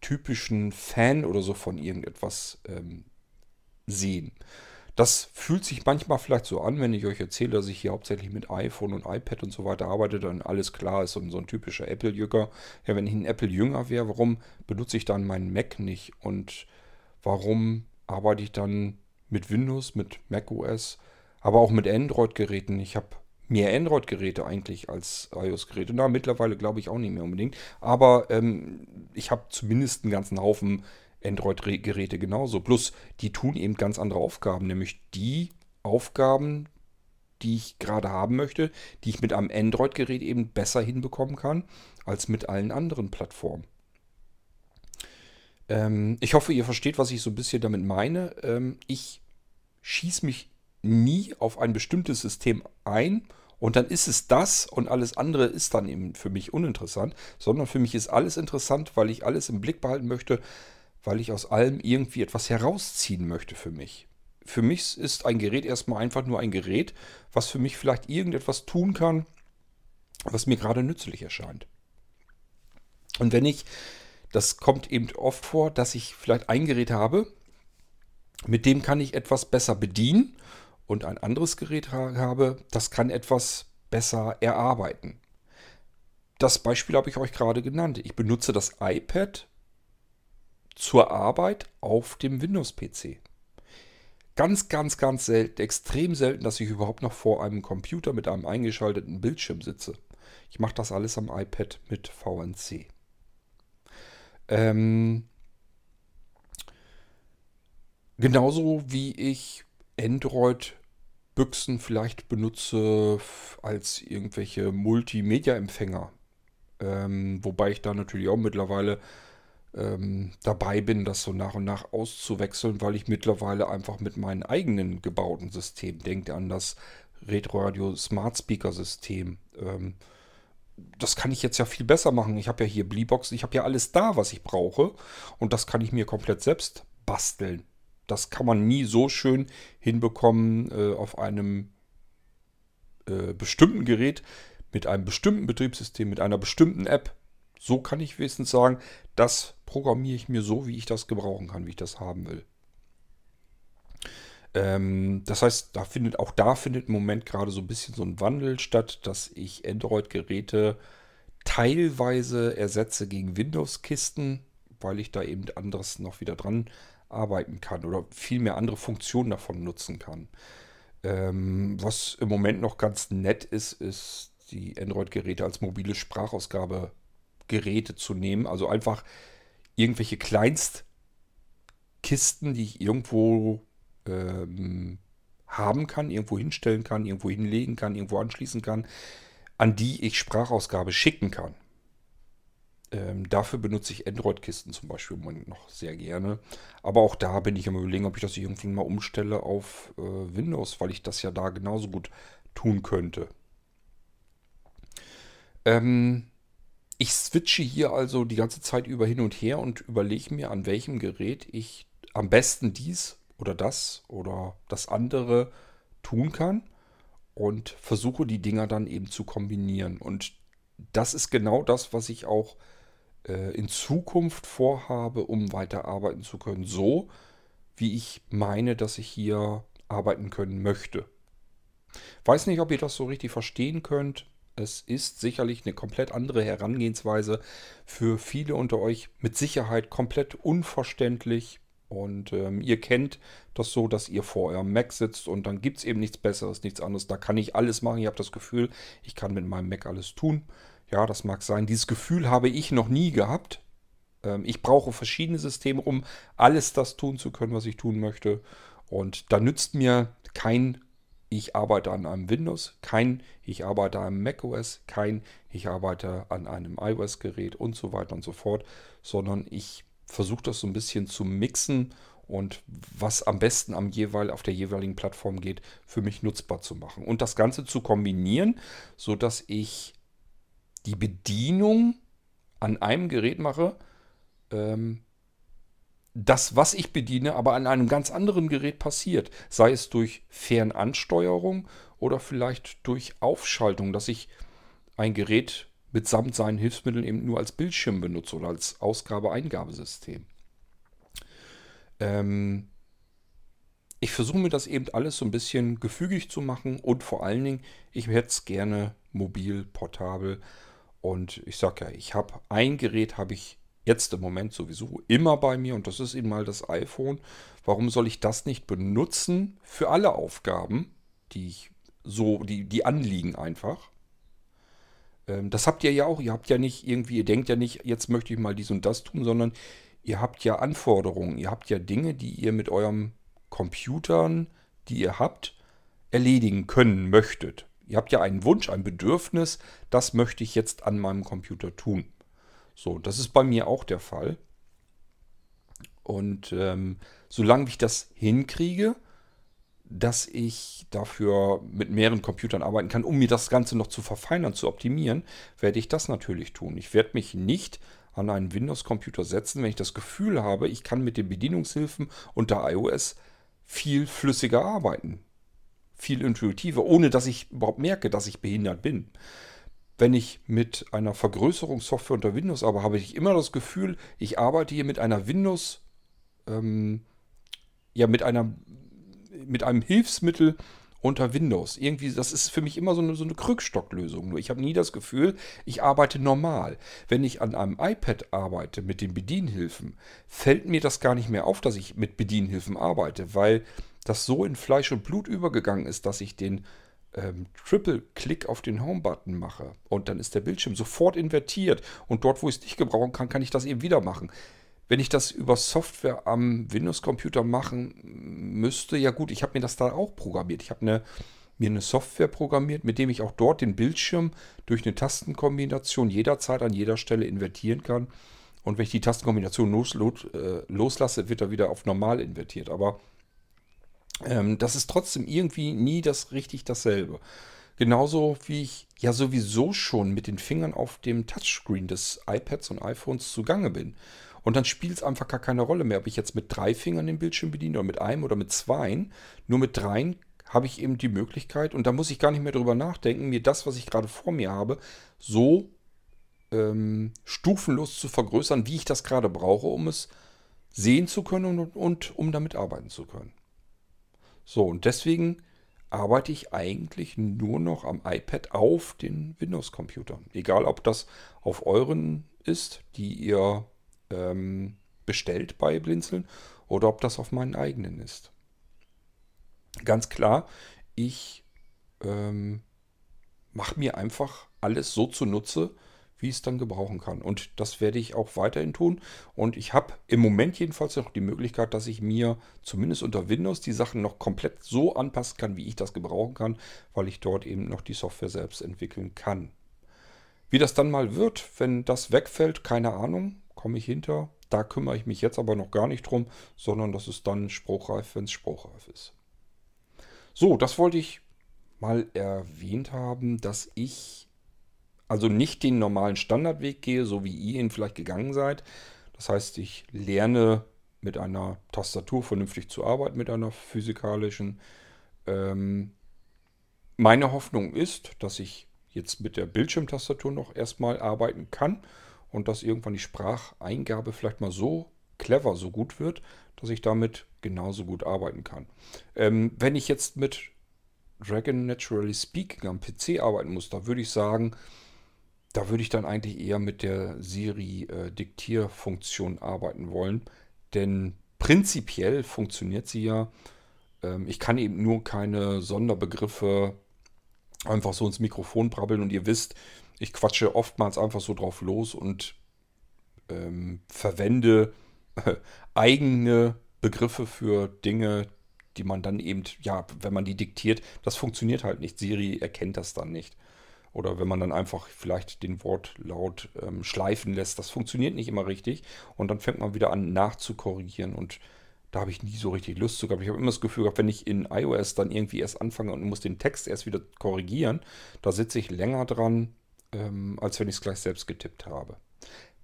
typischen Fan oder so von irgendetwas ähm, sehen. Das fühlt sich manchmal vielleicht so an, wenn ich euch erzähle, dass ich hier hauptsächlich mit iPhone und iPad und so weiter arbeite, dann alles klar ist und so ein typischer Apple-Jünger. Ja, wenn ich ein Apple-Jünger wäre, warum benutze ich dann meinen Mac nicht? Und warum arbeite ich dann mit Windows, mit macOS, aber auch mit Android-Geräten. Ich habe mehr Android-Geräte eigentlich als iOS-Geräte. Na, mittlerweile glaube ich auch nicht mehr unbedingt. Aber ähm, ich habe zumindest einen ganzen Haufen Android-Geräte genauso. Plus, die tun eben ganz andere Aufgaben, nämlich die Aufgaben, die ich gerade haben möchte, die ich mit einem Android-Gerät eben besser hinbekommen kann als mit allen anderen Plattformen. Ähm, ich hoffe, ihr versteht, was ich so ein bisschen damit meine. Ähm, ich schieße mich nie auf ein bestimmtes System ein und dann ist es das und alles andere ist dann eben für mich uninteressant, sondern für mich ist alles interessant, weil ich alles im Blick behalten möchte, weil ich aus allem irgendwie etwas herausziehen möchte für mich. Für mich ist ein Gerät erstmal einfach nur ein Gerät, was für mich vielleicht irgendetwas tun kann, was mir gerade nützlich erscheint. Und wenn ich, das kommt eben oft vor, dass ich vielleicht ein Gerät habe, mit dem kann ich etwas besser bedienen und ein anderes Gerät habe, das kann etwas besser erarbeiten. Das Beispiel habe ich euch gerade genannt. Ich benutze das iPad zur Arbeit auf dem Windows-PC. Ganz, ganz, ganz selten, extrem selten, dass ich überhaupt noch vor einem Computer mit einem eingeschalteten Bildschirm sitze. Ich mache das alles am iPad mit VNC. Ähm, genauso wie ich Android-Büchsen vielleicht benutze als irgendwelche Multimedia-Empfänger. Ähm, wobei ich da natürlich auch mittlerweile ähm, dabei bin, das so nach und nach auszuwechseln, weil ich mittlerweile einfach mit meinen eigenen gebauten Systemen denke an das Retroradio Smart Speaker System. Ähm, das kann ich jetzt ja viel besser machen. Ich habe ja hier Bleebox, ich habe ja alles da, was ich brauche. Und das kann ich mir komplett selbst basteln. Das kann man nie so schön hinbekommen äh, auf einem äh, bestimmten Gerät mit einem bestimmten Betriebssystem, mit einer bestimmten App. So kann ich wenigstens sagen, das programmiere ich mir so, wie ich das gebrauchen kann, wie ich das haben will. Ähm, das heißt, da findet, auch da findet im Moment gerade so ein bisschen so ein Wandel statt, dass ich Android-Geräte teilweise ersetze gegen Windows-Kisten, weil ich da eben anderes noch wieder dran arbeiten kann oder viel mehr andere Funktionen davon nutzen kann. Ähm, was im Moment noch ganz nett ist, ist die Android-Geräte als mobile Sprachausgabegeräte zu nehmen. Also einfach irgendwelche Kleinstkisten, die ich irgendwo ähm, haben kann, irgendwo hinstellen kann, irgendwo hinlegen kann, irgendwo anschließen kann, an die ich Sprachausgabe schicken kann. Ähm, dafür benutze ich Android-Kisten zum Beispiel noch sehr gerne. Aber auch da bin ich am überlegen, ob ich das irgendwie mal umstelle auf äh, Windows, weil ich das ja da genauso gut tun könnte. Ähm, ich switche hier also die ganze Zeit über hin und her und überlege mir, an welchem Gerät ich am besten dies oder das oder das andere tun kann und versuche die Dinger dann eben zu kombinieren. Und das ist genau das, was ich auch äh, in Zukunft vorhabe, um weiter arbeiten zu können. So, wie ich meine, dass ich hier arbeiten können möchte. Weiß nicht, ob ihr das so richtig verstehen könnt. Es ist sicherlich eine komplett andere Herangehensweise für viele unter euch mit Sicherheit komplett unverständlich. Und ähm, ihr kennt das so, dass ihr vor eurem Mac sitzt und dann gibt es eben nichts Besseres, nichts anderes. Da kann ich alles machen. Ich habe das Gefühl, ich kann mit meinem Mac alles tun. Ja, das mag sein. Dieses Gefühl habe ich noch nie gehabt. Ähm, ich brauche verschiedene Systeme, um alles das tun zu können, was ich tun möchte. Und da nützt mir kein ich arbeite an einem Windows, kein ich arbeite an einem macOS, kein ich arbeite an einem iOS-Gerät und so weiter und so fort, sondern ich versuche das so ein bisschen zu mixen und was am besten am jeweil, auf der jeweiligen Plattform geht, für mich nutzbar zu machen. Und das Ganze zu kombinieren, sodass ich die Bedienung an einem Gerät mache, ähm, das, was ich bediene, aber an einem ganz anderen Gerät passiert. Sei es durch Fernansteuerung oder vielleicht durch Aufschaltung, dass ich ein Gerät mitsamt seinen Hilfsmitteln eben nur als Bildschirm benutze oder als Ausgabe-Eingabesystem. Ähm ich versuche mir das eben alles so ein bisschen gefügig zu machen und vor allen Dingen, ich hätte es gerne mobil, portabel. Und ich sage ja, ich habe ein Gerät, habe ich jetzt im Moment sowieso immer bei mir und das ist eben mal das iPhone. Warum soll ich das nicht benutzen für alle Aufgaben, die ich so, die, die anliegen einfach? Ähm, das habt ihr ja auch. Ihr habt ja nicht irgendwie, ihr denkt ja nicht, jetzt möchte ich mal dies und das tun, sondern ihr habt ja Anforderungen. Ihr habt ja Dinge, die ihr mit eurem Computern, die ihr habt, erledigen können möchtet. Ihr habt ja einen Wunsch, ein Bedürfnis, das möchte ich jetzt an meinem Computer tun. So, das ist bei mir auch der Fall. Und ähm, solange ich das hinkriege, dass ich dafür mit mehreren Computern arbeiten kann, um mir das Ganze noch zu verfeinern, zu optimieren, werde ich das natürlich tun. Ich werde mich nicht an einen Windows-Computer setzen, wenn ich das Gefühl habe, ich kann mit den Bedienungshilfen unter iOS viel flüssiger arbeiten. Viel intuitiver, ohne dass ich überhaupt merke, dass ich behindert bin. Wenn ich mit einer Vergrößerungssoftware unter Windows arbeite, habe ich immer das Gefühl, ich arbeite hier mit einer Windows, ähm, ja, mit einer, mit einem Hilfsmittel unter Windows. Irgendwie, das ist für mich immer so eine, so eine Krückstocklösung. Nur ich habe nie das Gefühl, ich arbeite normal. Wenn ich an einem iPad arbeite mit den Bedienhilfen, fällt mir das gar nicht mehr auf, dass ich mit Bedienhilfen arbeite, weil das so in Fleisch und Blut übergegangen ist, dass ich den ähm, Triple-Click auf den Home-Button mache und dann ist der Bildschirm sofort invertiert und dort, wo ich es nicht gebrauchen kann, kann ich das eben wieder machen. Wenn ich das über Software am Windows-Computer machen müsste, ja gut, ich habe mir das da auch programmiert. Ich habe eine, mir eine Software programmiert, mit dem ich auch dort den Bildschirm durch eine Tastenkombination jederzeit an jeder Stelle invertieren kann. Und wenn ich die Tastenkombination los, los, äh, loslasse, wird er wieder auf normal invertiert. Aber ähm, das ist trotzdem irgendwie nie das richtig dasselbe. Genauso wie ich ja sowieso schon mit den Fingern auf dem Touchscreen des iPads und iPhones zugange bin. Und dann spielt es einfach gar keine Rolle mehr, ob ich jetzt mit drei Fingern den Bildschirm bediene oder mit einem oder mit zweien. Nur mit dreien habe ich eben die Möglichkeit, und da muss ich gar nicht mehr drüber nachdenken, mir das, was ich gerade vor mir habe, so ähm, stufenlos zu vergrößern, wie ich das gerade brauche, um es sehen zu können und, und um damit arbeiten zu können. So, und deswegen arbeite ich eigentlich nur noch am iPad auf den Windows-Computern. Egal, ob das auf euren ist, die ihr ähm, bestellt bei Blinzeln, oder ob das auf meinen eigenen ist. Ganz klar, ich ähm, mache mir einfach alles so zunutze, wie ich es dann gebrauchen kann. Und das werde ich auch weiterhin tun. Und ich habe im Moment jedenfalls noch die Möglichkeit, dass ich mir zumindest unter Windows die Sachen noch komplett so anpassen kann, wie ich das gebrauchen kann, weil ich dort eben noch die Software selbst entwickeln kann. Wie das dann mal wird, wenn das wegfällt, keine Ahnung, komme ich hinter. Da kümmere ich mich jetzt aber noch gar nicht drum, sondern das ist dann spruchreif, wenn es spruchreif ist. So, das wollte ich mal erwähnt haben, dass ich also nicht den normalen Standardweg gehe, so wie ihr ihn vielleicht gegangen seid. Das heißt, ich lerne mit einer Tastatur vernünftig zu arbeiten, mit einer physikalischen. Ähm, meine Hoffnung ist, dass ich jetzt mit der Bildschirmtastatur noch erstmal arbeiten kann und dass irgendwann die Spracheingabe vielleicht mal so clever, so gut wird, dass ich damit genauso gut arbeiten kann. Ähm, wenn ich jetzt mit Dragon Naturally Speaking am PC arbeiten muss, da würde ich sagen, da würde ich dann eigentlich eher mit der Siri-Diktierfunktion äh, arbeiten wollen. Denn prinzipiell funktioniert sie ja. Ähm, ich kann eben nur keine Sonderbegriffe einfach so ins Mikrofon brabbeln. Und ihr wisst, ich quatsche oftmals einfach so drauf los und ähm, verwende äh, eigene Begriffe für Dinge, die man dann eben, ja, wenn man die diktiert, das funktioniert halt nicht. Siri erkennt das dann nicht. Oder wenn man dann einfach vielleicht den Wortlaut ähm, schleifen lässt, das funktioniert nicht immer richtig. Und dann fängt man wieder an nachzukorrigieren. Und da habe ich nie so richtig Lust zu gehabt. Ich habe immer das Gefühl gehabt, wenn ich in iOS dann irgendwie erst anfange und muss den Text erst wieder korrigieren, da sitze ich länger dran, ähm, als wenn ich es gleich selbst getippt habe.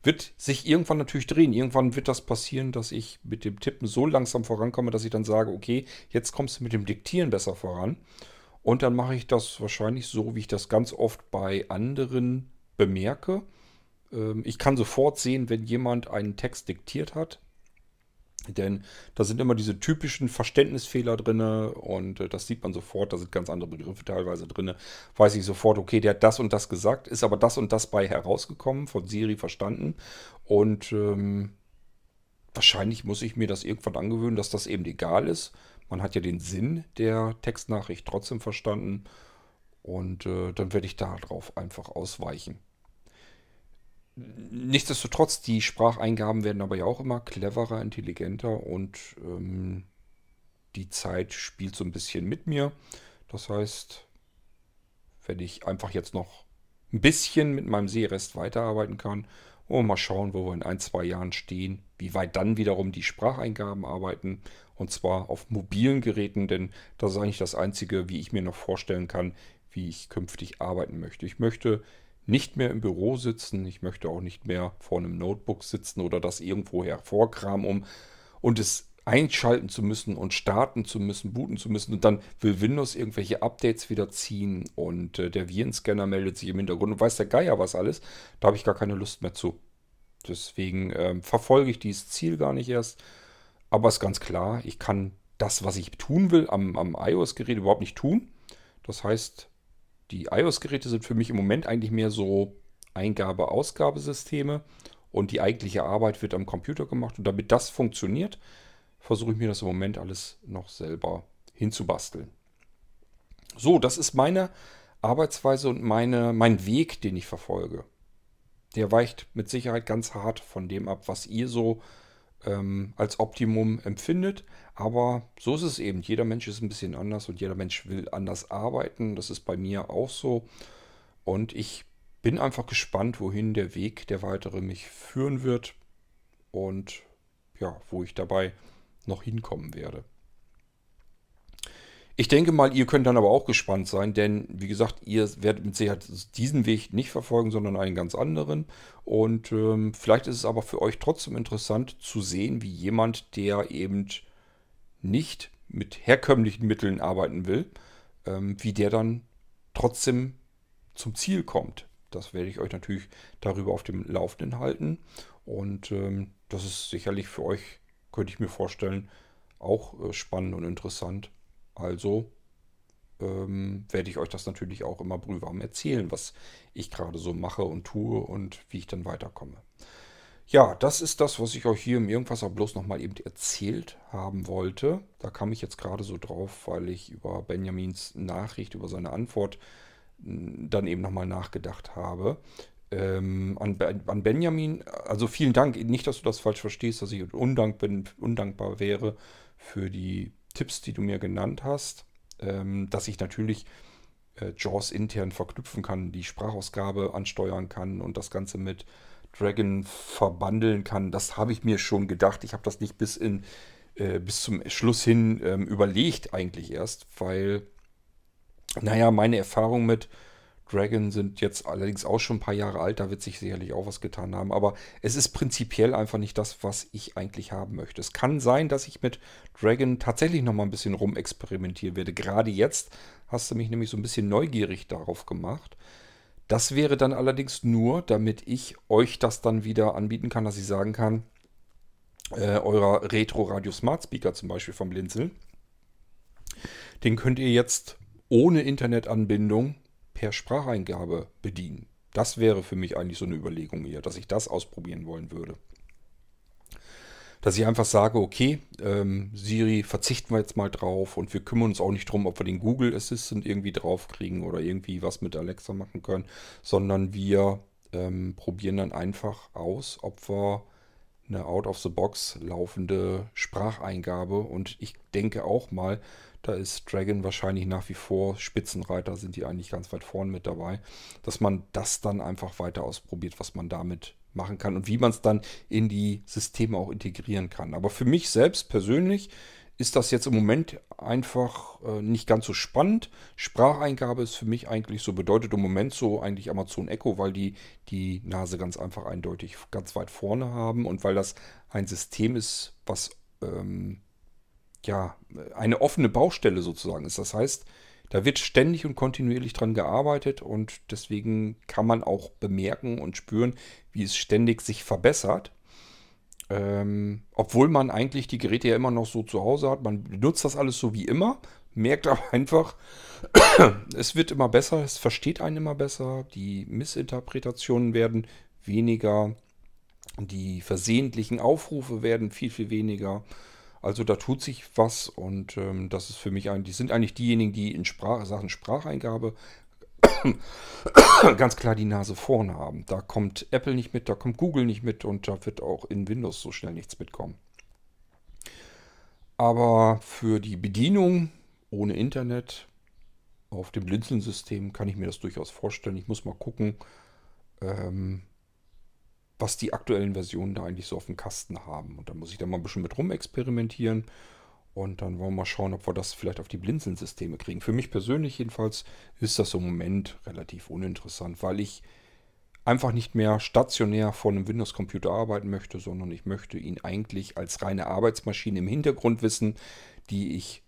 Wird sich irgendwann natürlich drehen. Irgendwann wird das passieren, dass ich mit dem Tippen so langsam vorankomme, dass ich dann sage, okay, jetzt kommst du mit dem Diktieren besser voran. Und dann mache ich das wahrscheinlich so, wie ich das ganz oft bei anderen bemerke. Ähm, ich kann sofort sehen, wenn jemand einen Text diktiert hat. Denn da sind immer diese typischen Verständnisfehler drin und äh, das sieht man sofort, da sind ganz andere Begriffe teilweise drin. Weiß ich sofort, okay, der hat das und das gesagt, ist aber das und das bei herausgekommen, von Siri verstanden. Und ähm, wahrscheinlich muss ich mir das irgendwann angewöhnen, dass das eben egal ist. Man hat ja den Sinn der Textnachricht trotzdem verstanden und äh, dann werde ich darauf einfach ausweichen. Nichtsdestotrotz, die Spracheingaben werden aber ja auch immer cleverer, intelligenter und ähm, die Zeit spielt so ein bisschen mit mir. Das heißt, wenn ich einfach jetzt noch ein bisschen mit meinem Seerest weiterarbeiten kann und mal schauen, wo wir in ein, zwei Jahren stehen, wie weit dann wiederum die Spracheingaben arbeiten und zwar auf mobilen Geräten, denn das ist eigentlich das Einzige, wie ich mir noch vorstellen kann, wie ich künftig arbeiten möchte. Ich möchte nicht mehr im Büro sitzen. Ich möchte auch nicht mehr vor einem Notebook sitzen oder das irgendwo hervorkramen, um und es einschalten zu müssen und starten zu müssen, booten zu müssen. Und dann will Windows irgendwelche Updates wieder ziehen und äh, der Virenscanner meldet sich im Hintergrund und weiß der Geier was alles. Da habe ich gar keine Lust mehr zu. Deswegen ähm, verfolge ich dieses Ziel gar nicht erst. Aber es ist ganz klar, ich kann das, was ich tun will, am, am iOS-Gerät überhaupt nicht tun. Das heißt, die iOS-Geräte sind für mich im Moment eigentlich mehr so Eingabe-Ausgabesysteme und die eigentliche Arbeit wird am Computer gemacht. Und damit das funktioniert, versuche ich mir das im Moment alles noch selber hinzubasteln. So, das ist meine Arbeitsweise und meine, mein Weg, den ich verfolge. Der weicht mit Sicherheit ganz hart von dem ab, was ihr so ähm, als Optimum empfindet. Aber so ist es eben. Jeder Mensch ist ein bisschen anders und jeder Mensch will anders arbeiten. Das ist bei mir auch so. Und ich bin einfach gespannt, wohin der Weg der weitere mich führen wird und ja, wo ich dabei noch hinkommen werde. Ich denke mal, ihr könnt dann aber auch gespannt sein, denn wie gesagt, ihr werdet mit Sicherheit diesen Weg nicht verfolgen, sondern einen ganz anderen. Und ähm, vielleicht ist es aber für euch trotzdem interessant zu sehen, wie jemand, der eben nicht mit herkömmlichen Mitteln arbeiten will, ähm, wie der dann trotzdem zum Ziel kommt. Das werde ich euch natürlich darüber auf dem Laufenden halten. Und ähm, das ist sicherlich für euch, könnte ich mir vorstellen, auch äh, spannend und interessant. Also ähm, werde ich euch das natürlich auch immer brühwarm erzählen, was ich gerade so mache und tue und wie ich dann weiterkomme. Ja, das ist das, was ich euch hier im Irgendwas bloß nochmal eben erzählt haben wollte. Da kam ich jetzt gerade so drauf, weil ich über Benjamins Nachricht, über seine Antwort dann eben nochmal nachgedacht habe. Ähm, an, an, Benjamin, also vielen Dank, nicht, dass du das falsch verstehst, dass ich undank bin, undankbar wäre für die Tipps, die du mir genannt hast, ähm, dass ich natürlich äh, JAWS intern verknüpfen kann, die Sprachausgabe ansteuern kann und das Ganze mit Dragon verbandeln kann. Das habe ich mir schon gedacht. Ich habe das nicht bis, in, äh, bis zum Schluss hin ähm, überlegt eigentlich erst, weil, naja, meine Erfahrung mit Dragon sind jetzt allerdings auch schon ein paar Jahre alt, da wird sich sicherlich auch was getan haben. Aber es ist prinzipiell einfach nicht das, was ich eigentlich haben möchte. Es kann sein, dass ich mit Dragon tatsächlich nochmal ein bisschen rumexperimentieren werde. Gerade jetzt hast du mich nämlich so ein bisschen neugierig darauf gemacht. Das wäre dann allerdings nur, damit ich euch das dann wieder anbieten kann, dass ich sagen kann, äh, eurer Retro Radio Smart Speaker zum Beispiel vom Blinzeln, den könnt ihr jetzt ohne Internetanbindung per Spracheingabe bedienen. Das wäre für mich eigentlich so eine Überlegung hier, dass ich das ausprobieren wollen würde. Dass ich einfach sage, okay, ähm, Siri verzichten wir jetzt mal drauf und wir kümmern uns auch nicht darum, ob wir den Google Assistant irgendwie draufkriegen oder irgendwie was mit Alexa machen können, sondern wir ähm, probieren dann einfach aus, ob wir eine out-of-the-box laufende Spracheingabe und ich denke auch mal, da ist Dragon wahrscheinlich nach wie vor Spitzenreiter, sind die eigentlich ganz weit vorne mit dabei, dass man das dann einfach weiter ausprobiert, was man damit machen kann und wie man es dann in die Systeme auch integrieren kann. Aber für mich selbst persönlich ist das jetzt im Moment einfach äh, nicht ganz so spannend. Spracheingabe ist für mich eigentlich so, bedeutet im Moment so eigentlich Amazon Echo, weil die die Nase ganz einfach eindeutig ganz weit vorne haben und weil das ein System ist, was ähm, ja, eine offene Baustelle sozusagen ist. Das heißt, da wird ständig und kontinuierlich dran gearbeitet und deswegen kann man auch bemerken und spüren, wie es ständig sich verbessert. Ähm, obwohl man eigentlich die Geräte ja immer noch so zu Hause hat. Man benutzt das alles so wie immer, merkt aber <laughs> einfach, es wird immer besser, es versteht einen immer besser, die Missinterpretationen werden weniger, die versehentlichen Aufrufe werden viel, viel weniger. Also da tut sich was und ähm, das ist für mich eigentlich, sind eigentlich diejenigen, die in Sprach, Sachen Spracheingabe <coughs> ganz klar die Nase vorne haben. Da kommt Apple nicht mit, da kommt Google nicht mit und da wird auch in Windows so schnell nichts mitkommen. Aber für die Bedienung ohne Internet auf dem Blinzeln-System kann ich mir das durchaus vorstellen. Ich muss mal gucken, ähm, was die aktuellen Versionen da eigentlich so auf dem Kasten haben. Und dann muss ich da mal ein bisschen mit rumexperimentieren. Und dann wollen wir mal schauen, ob wir das vielleicht auf die Blinzeln-Systeme kriegen. Für mich persönlich jedenfalls ist das im Moment relativ uninteressant, weil ich einfach nicht mehr stationär vor einem Windows-Computer arbeiten möchte, sondern ich möchte ihn eigentlich als reine Arbeitsmaschine im Hintergrund wissen, die ich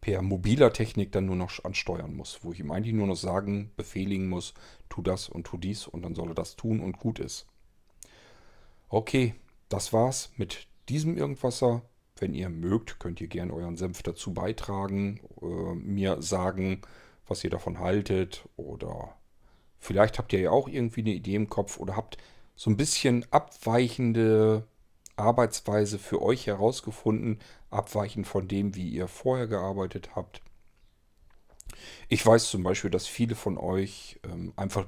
per mobiler Technik dann nur noch ansteuern muss, wo ich ihm eigentlich nur noch sagen, befehligen muss, tu das und tu dies und dann soll er das tun und gut ist. Okay, das war's mit diesem Irgendwasser. Wenn ihr mögt, könnt ihr gerne euren Senf dazu beitragen, äh, mir sagen, was ihr davon haltet oder vielleicht habt ihr ja auch irgendwie eine Idee im Kopf oder habt so ein bisschen abweichende Arbeitsweise für euch herausgefunden, abweichend von dem, wie ihr vorher gearbeitet habt. Ich weiß zum Beispiel, dass viele von euch ähm, einfach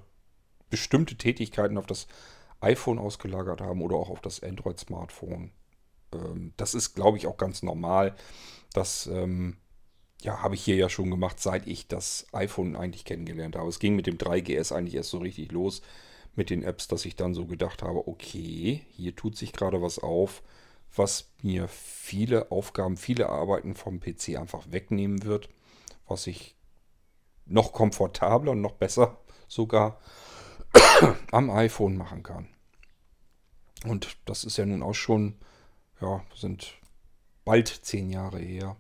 bestimmte Tätigkeiten auf das iPhone ausgelagert haben oder auch auf das Android-Smartphone. Ähm, das ist, glaube ich, auch ganz normal. Das ähm, ja, habe ich hier ja schon gemacht, seit ich das iPhone eigentlich kennengelernt habe. Es ging mit dem 3GS eigentlich erst so richtig los mit den Apps, dass ich dann so gedacht habe, okay, hier tut sich gerade was auf, was mir viele Aufgaben, viele Arbeiten vom PC einfach wegnehmen wird, was ich noch komfortabler und noch besser <laughs> sogar am iPhone machen kann. Und das ist ja nun auch schon, ja, sind bald zehn Jahre her.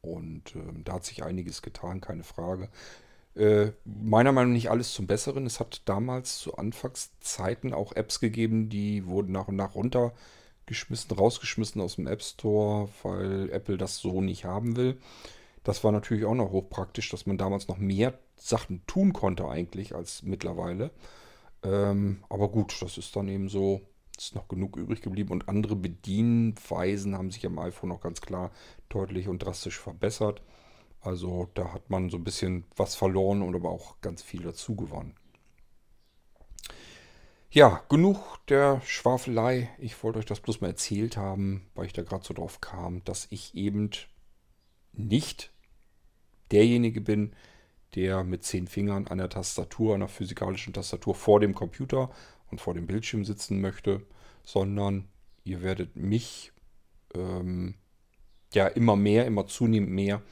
Und äh, da hat sich einiges getan, keine Frage. Äh, meiner Meinung nach nicht alles zum Besseren. Es hat damals zu Anfangszeiten auch Apps gegeben, die wurden nach und nach runtergeschmissen, rausgeschmissen aus dem App Store, weil Apple das so nicht haben will. Das war natürlich auch noch hochpraktisch, dass man damals noch mehr Sachen tun konnte eigentlich als mittlerweile. Ähm, aber gut, das ist dann eben so, ist noch genug übrig geblieben und andere Bedienweisen haben sich am iPhone noch ganz klar deutlich und drastisch verbessert. Also da hat man so ein bisschen was verloren und aber auch ganz viel dazu gewonnen. Ja, genug der Schwafelei. Ich wollte euch das bloß mal erzählt haben, weil ich da gerade so drauf kam, dass ich eben nicht derjenige bin, der mit zehn Fingern an der Tastatur, einer physikalischen Tastatur vor dem Computer und vor dem Bildschirm sitzen möchte, sondern ihr werdet mich ähm, ja immer mehr, immer zunehmend mehr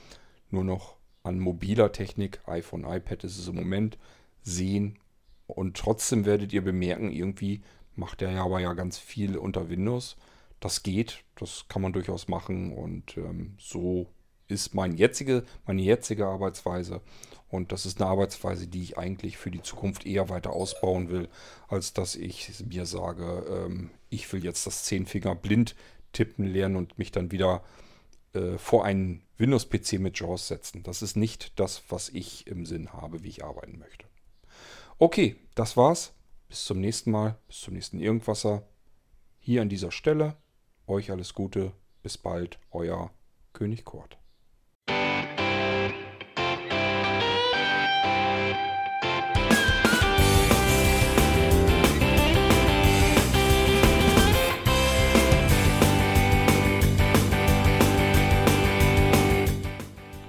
nur noch an mobiler Technik, iPhone, iPad ist es im Moment, sehen. Und trotzdem werdet ihr bemerken, irgendwie macht er ja aber ja ganz viel unter Windows. Das geht, das kann man durchaus machen und ähm, so ist mein jetzige, meine jetzige Arbeitsweise. Und das ist eine Arbeitsweise, die ich eigentlich für die Zukunft eher weiter ausbauen will, als dass ich mir sage, ähm, ich will jetzt das Zehnfinger blind tippen lernen und mich dann wieder äh, vor einen Windows-PC mit JAWS setzen. Das ist nicht das, was ich im Sinn habe, wie ich arbeiten möchte. Okay, das war's. Bis zum nächsten Mal, bis zum nächsten Irgendwasser. Hier an dieser Stelle. Euch alles Gute. Bis bald, euer König Kurt.